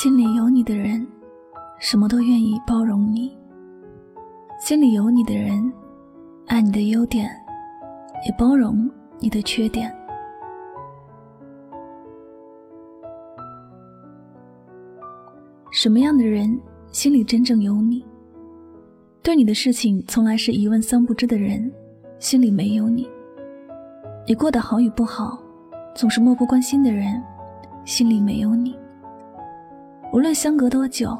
心里有你的人，什么都愿意包容你；心里有你的人，爱你的优点，也包容你的缺点。什么样的人心里真正有你？对你的事情从来是一问三不知的人，心里没有你；你过得好与不好，总是漠不关心的人，心里没有你。无论相隔多久，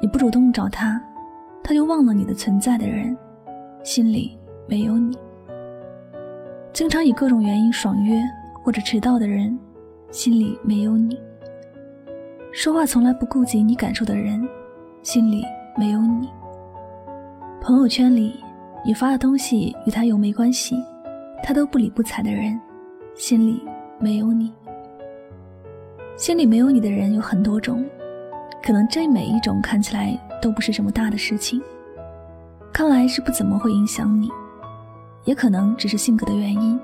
你不主动找他，他就忘了你的存在的人，心里没有你。经常以各种原因爽约或者迟到的人，心里没有你。说话从来不顾及你感受的人，心里没有你。朋友圈里你发的东西与他有没关系，他都不理不睬的人，心里没有你。心里没有你的人有很多种，可能这每一种看起来都不是什么大的事情，看来是不怎么会影响你，也可能只是性格的原因。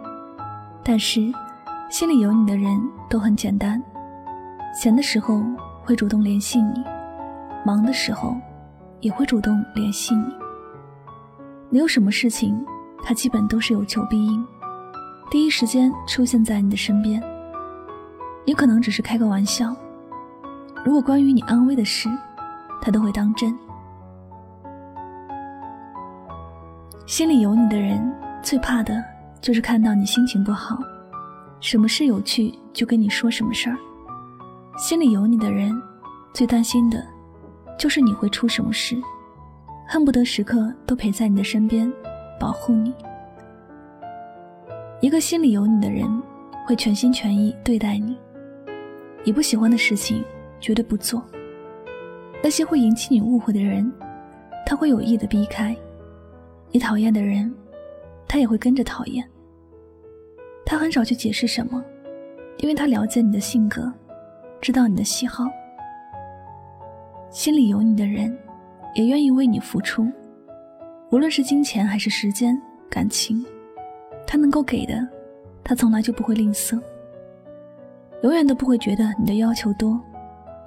但是，心里有你的人都很简单。闲的时候会主动联系你，忙的时候也会主动联系你。你有什么事情，他基本都是有求必应，第一时间出现在你的身边。也可能只是开个玩笑，如果关于你安危的事，他都会当真。心里有你的人，最怕的就是看到你心情不好，什么事有趣就跟你说什么事儿。心里有你的人，最担心的，就是你会出什么事，恨不得时刻都陪在你的身边，保护你。一个心里有你的人，会全心全意对待你。你不喜欢的事情，绝对不做；那些会引起你误会的人，他会有意的避开；你讨厌的人，他也会跟着讨厌。他很少去解释什么，因为他了解你的性格。知道你的喜好，心里有你的人，也愿意为你付出，无论是金钱还是时间、感情，他能够给的，他从来就不会吝啬，永远都不会觉得你的要求多，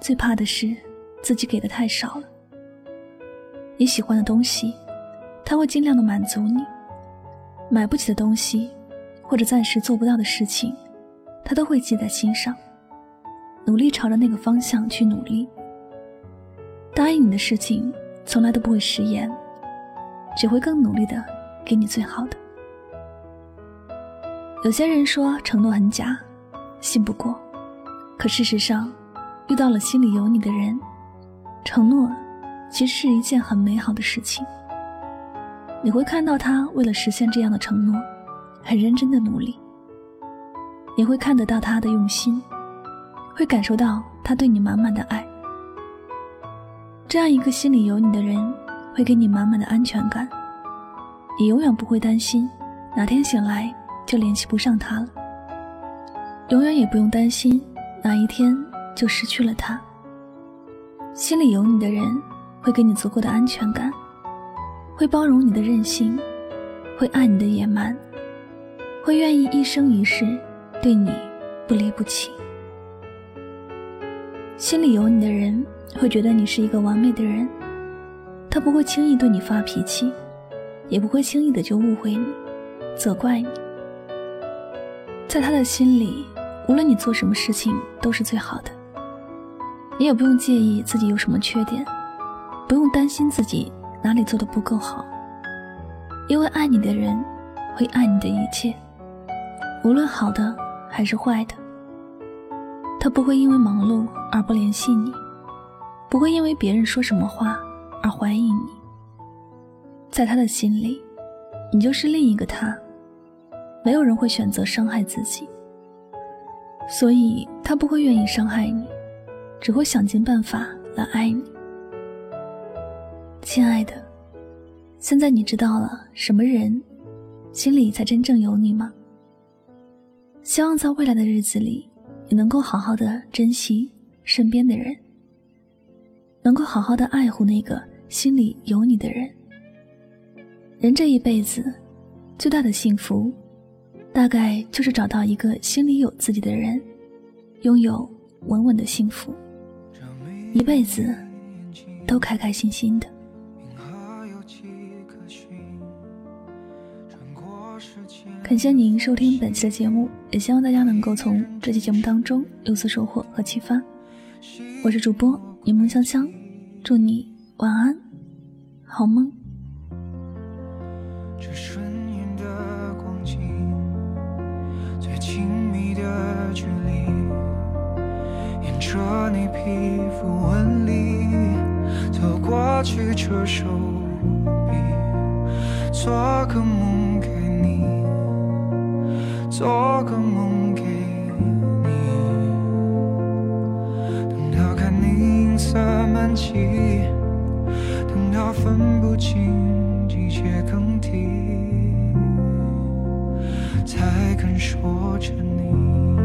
最怕的是自己给的太少了。你喜欢的东西，他会尽量的满足你；买不起的东西，或者暂时做不到的事情，他都会记在心上。努力朝着那个方向去努力。答应你的事情从来都不会食言，只会更努力的给你最好的。有些人说承诺很假，信不过。可事实上，遇到了心里有你的人，承诺其实是一件很美好的事情。你会看到他为了实现这样的承诺，很认真的努力。你会看得到他的用心。会感受到他对你满满的爱，这样一个心里有你的人，会给你满满的安全感。你永远不会担心哪天醒来就联系不上他了，永远也不用担心哪一天就失去了他。心里有你的人，会给你足够的安全感，会包容你的任性，会爱你的野蛮，会愿意一生一世对你不离不弃。心里有你的人会觉得你是一个完美的人，他不会轻易对你发脾气，也不会轻易的就误会你、责怪你。在他的心里，无论你做什么事情都是最好的，你也不用介意自己有什么缺点，不用担心自己哪里做的不够好，因为爱你的人会爱你的一切，无论好的还是坏的。他不会因为忙碌而不联系你，不会因为别人说什么话而怀疑你。在他的心里，你就是另一个他。没有人会选择伤害自己，所以他不会愿意伤害你，只会想尽办法来爱你。亲爱的，现在你知道了什么人心里才真正有你吗？希望在未来的日子里。你能够好好的珍惜身边的人，能够好好的爱护那个心里有你的人。人这一辈子，最大的幸福，大概就是找到一个心里有自己的人，拥有稳稳的幸福，一辈子都开开心心的。感谢您收听本期的节目，也希望大家能够从这期节目当中有所收获和启发。我是主播柠檬香香，祝你晚安，好梦。这瞬眼的光景，亲密的距离，沿着你皮肤纹理走过去，这手臂，做个梦给你。做个梦给你，等到看你银色满际，等到分不清季节更替，才肯说着你。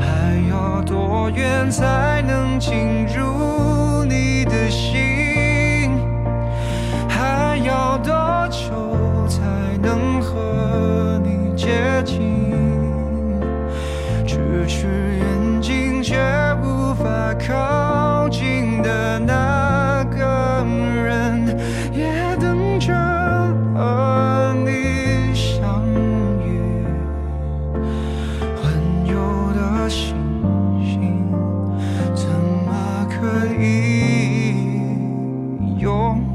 还要多远才能进入 You're.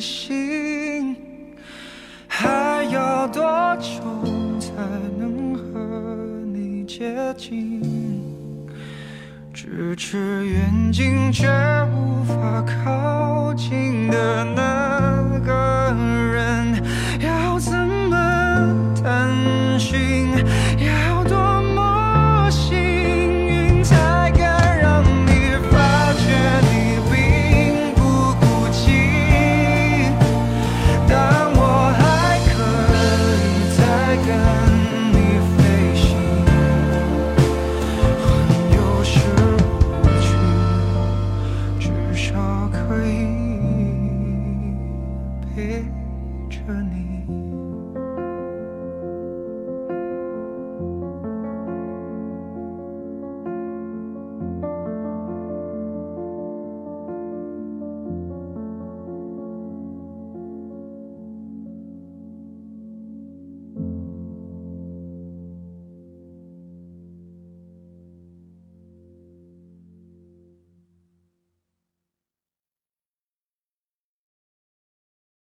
心还要多久才能和你接近？咫尺远近却无法靠近的那个人。